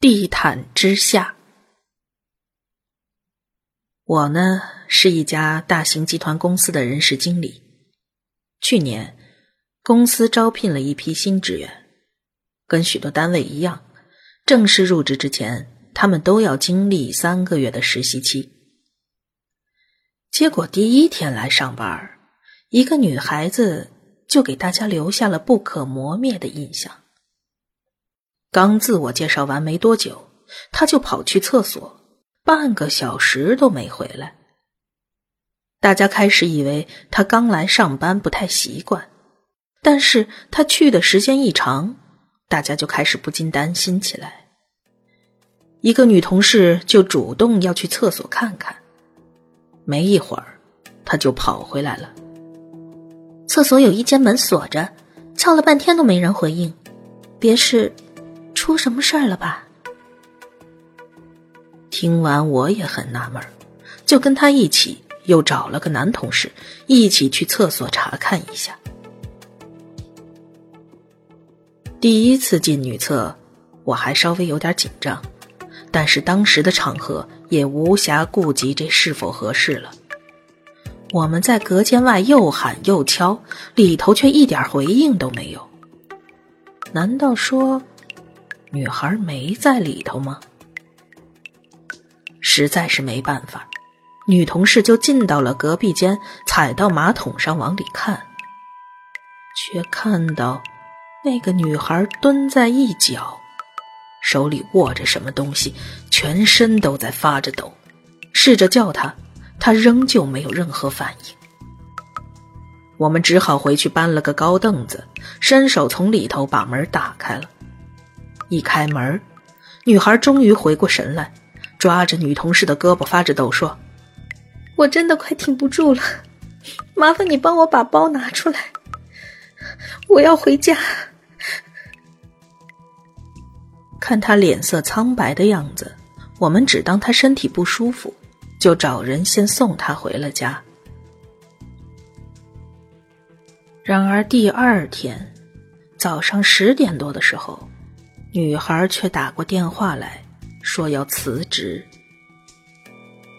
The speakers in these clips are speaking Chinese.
地毯之下。我呢是一家大型集团公司的人事经理。去年，公司招聘了一批新职员，跟许多单位一样，正式入职之前，他们都要经历三个月的实习期。结果第一天来上班，一个女孩子就给大家留下了不可磨灭的印象。刚自我介绍完没多久，他就跑去厕所，半个小时都没回来。大家开始以为他刚来上班不太习惯，但是他去的时间一长，大家就开始不禁担心起来。一个女同事就主动要去厕所看看，没一会儿，他就跑回来了。厕所有一间门锁着，敲了半天都没人回应，别是……出什么事儿了吧？听完我也很纳闷，就跟他一起又找了个男同事一起去厕所查看一下。第一次进女厕，我还稍微有点紧张，但是当时的场合也无暇顾及这是否合适了。我们在隔间外又喊又敲，里头却一点回应都没有。难道说？女孩没在里头吗？实在是没办法，女同事就进到了隔壁间，踩到马桶上往里看，却看到那个女孩蹲在一角，手里握着什么东西，全身都在发着抖。试着叫她，她仍旧没有任何反应。我们只好回去搬了个高凳子，伸手从里头把门打开了。一开门，女孩终于回过神来，抓着女同事的胳膊发着抖说：“我真的快挺不住了，麻烦你帮我把包拿出来，我要回家。”看她脸色苍白的样子，我们只当她身体不舒服，就找人先送她回了家。然而第二天早上十点多的时候。女孩却打过电话来说要辞职。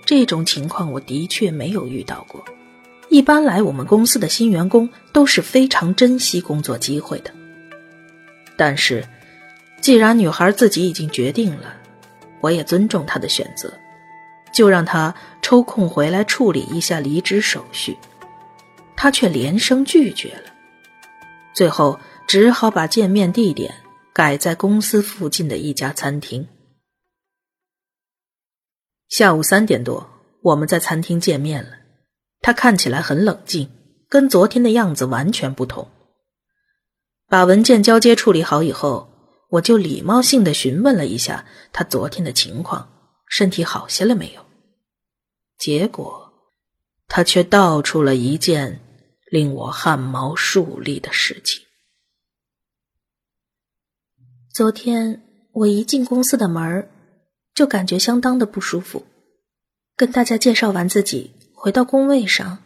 这种情况我的确没有遇到过。一般来，我们公司的新员工都是非常珍惜工作机会的。但是，既然女孩自己已经决定了，我也尊重她的选择，就让她抽空回来处理一下离职手续。她却连声拒绝了，最后只好把见面地点。改在公司附近的一家餐厅。下午三点多，我们在餐厅见面了。他看起来很冷静，跟昨天的样子完全不同。把文件交接处理好以后，我就礼貌性的询问了一下他昨天的情况，身体好些了没有？结果，他却道出了一件令我汗毛竖立的事情。昨天我一进公司的门就感觉相当的不舒服。跟大家介绍完自己，回到工位上，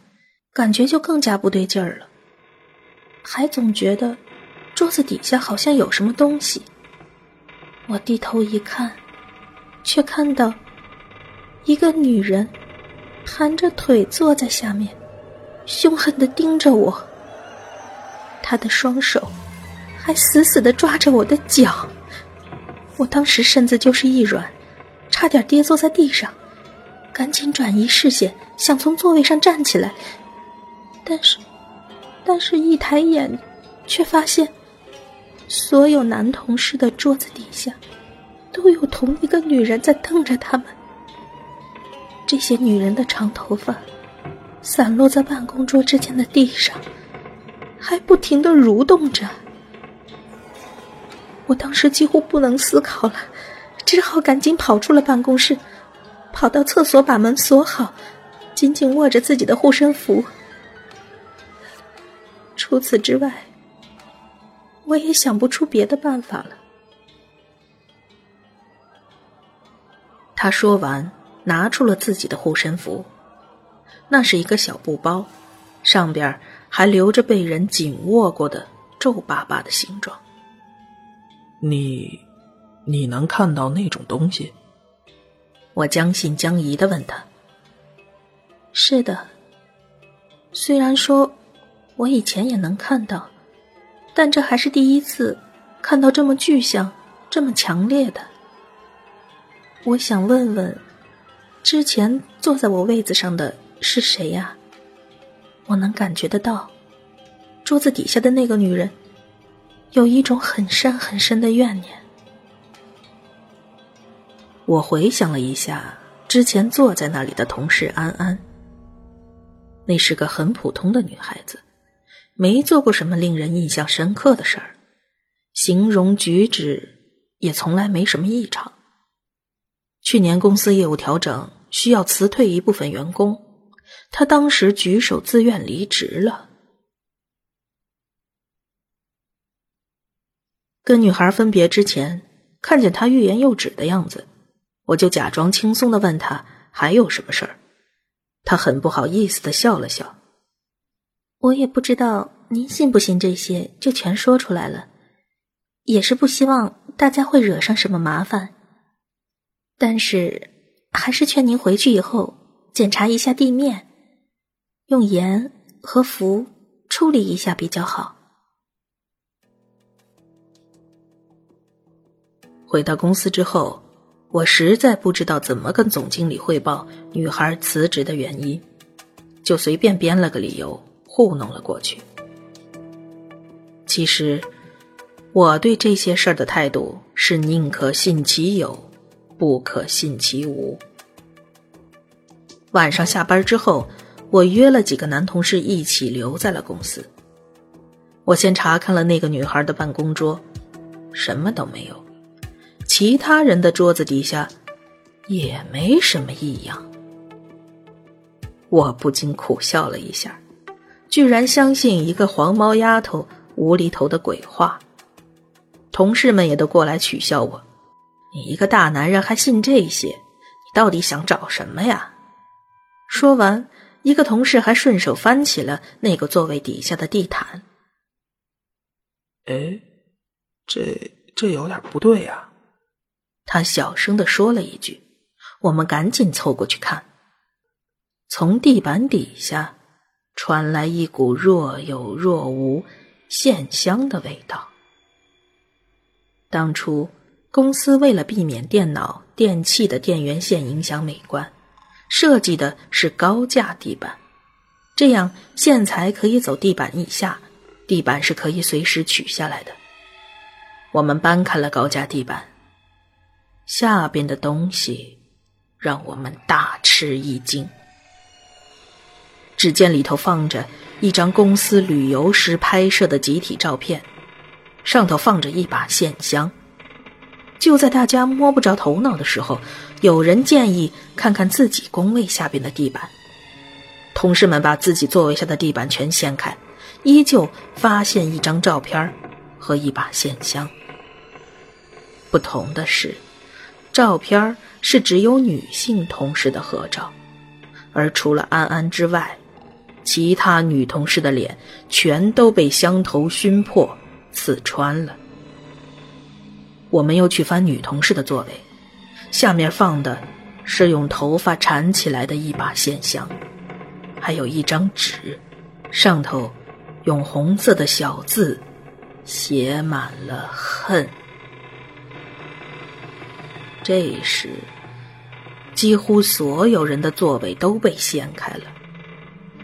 感觉就更加不对劲儿了。还总觉得桌子底下好像有什么东西。我低头一看，却看到一个女人盘着腿坐在下面，凶狠的盯着我。她的双手。还死死的抓着我的脚，我当时身子就是一软，差点跌坐在地上，赶紧转移视线，想从座位上站起来，但是，但是一抬眼，却发现，所有男同事的桌子底下，都有同一个女人在瞪着他们。这些女人的长头发，散落在办公桌之间的地上，还不停的蠕动着。我当时几乎不能思考了，只好赶紧跑出了办公室，跑到厕所把门锁好，紧紧握着自己的护身符。除此之外，我也想不出别的办法了。他说完，拿出了自己的护身符，那是一个小布包，上边还留着被人紧握过的皱巴巴的形状。你你能看到那种东西？我将信将疑的问他。是的，虽然说我以前也能看到，但这还是第一次看到这么具象、这么强烈的。我想问问，之前坐在我位子上的是谁呀？我能感觉得到，桌子底下的那个女人有一种很深很深的怨念。我回想了一下之前坐在那里的同事安安，那是个很普通的女孩子，没做过什么令人印象深刻的事儿，形容举止也从来没什么异常。去年公司业务调整需要辞退一部分员工，她当时举手自愿离职了。跟女孩分别之前，看见她欲言又止的样子。我就假装轻松的问他还有什么事儿，他很不好意思的笑了笑。我也不知道您信不信这些，就全说出来了，也是不希望大家会惹上什么麻烦。但是还是劝您回去以后检查一下地面，用盐和氟处理一下比较好。回到公司之后。我实在不知道怎么跟总经理汇报女孩辞职的原因，就随便编了个理由糊弄了过去。其实，我对这些事儿的态度是宁可信其有，不可信其无。晚上下班之后，我约了几个男同事一起留在了公司。我先查看了那个女孩的办公桌，什么都没有。其他人的桌子底下也没什么异样，我不禁苦笑了一下，居然相信一个黄毛丫头无厘头的鬼话。同事们也都过来取笑我：“你一个大男人还信这些？你到底想找什么呀？”说完，一个同事还顺手翻起了那个座位底下的地毯。哎，这这有点不对呀。他小声的说了一句：“我们赶紧凑过去看。”从地板底下传来一股若有若无线香的味道。当初公司为了避免电脑、电器的电源线影响美观，设计的是高架地板，这样线材可以走地板以下，地板是可以随时取下来的。我们搬开了高架地板。下边的东西让我们大吃一惊。只见里头放着一张公司旅游时拍摄的集体照片，上头放着一把线香。就在大家摸不着头脑的时候，有人建议看看自己工位下边的地板。同事们把自己座位下的地板全掀开，依旧发现一张照片和一把线香。不同的是。照片是只有女性同事的合照，而除了安安之外，其他女同事的脸全都被香头熏破、刺穿了。我们又去翻女同事的座位，下面放的是用头发缠起来的一把线香，还有一张纸，上头用红色的小字写满了恨。这时，几乎所有人的座位都被掀开了。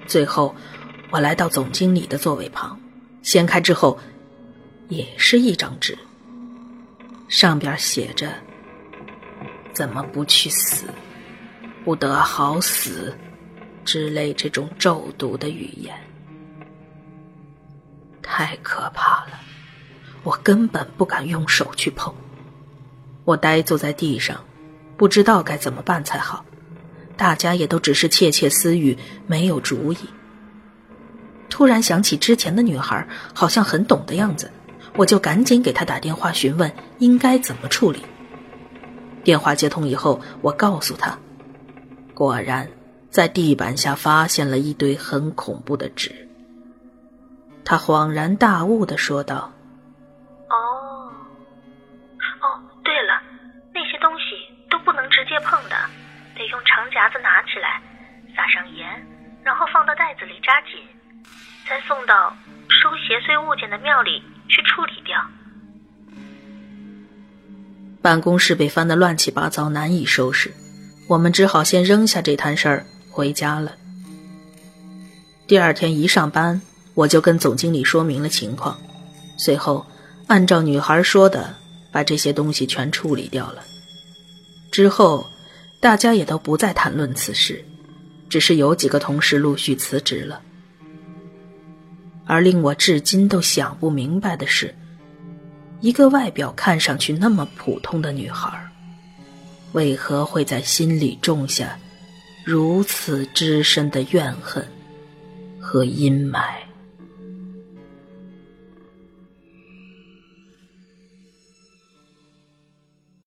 最后，我来到总经理的座位旁，掀开之后，也是一张纸，上边写着“怎么不去死，不得好死”之类这种咒毒的语言，太可怕了，我根本不敢用手去碰。我呆坐在地上，不知道该怎么办才好。大家也都只是窃窃私语，没有主意。突然想起之前的女孩好像很懂的样子，我就赶紧给她打电话询问应该怎么处理。电话接通以后，我告诉她，果然在地板下发现了一堆很恐怖的纸。她恍然大悟的说道。匣子拿起来，撒上盐，然后放到袋子里扎紧，再送到收邪祟物件的庙里去处理掉。办公室被翻得乱七八糟，难以收拾，我们只好先扔下这摊事儿回家了。第二天一上班，我就跟总经理说明了情况，随后按照女孩说的，把这些东西全处理掉了。之后，大家也都不再谈论此事，只是有几个同事陆续辞职了。而令我至今都想不明白的是。一个外表看上去那么普通的女孩，为何会在心里种下如此之深的怨恨和阴霾？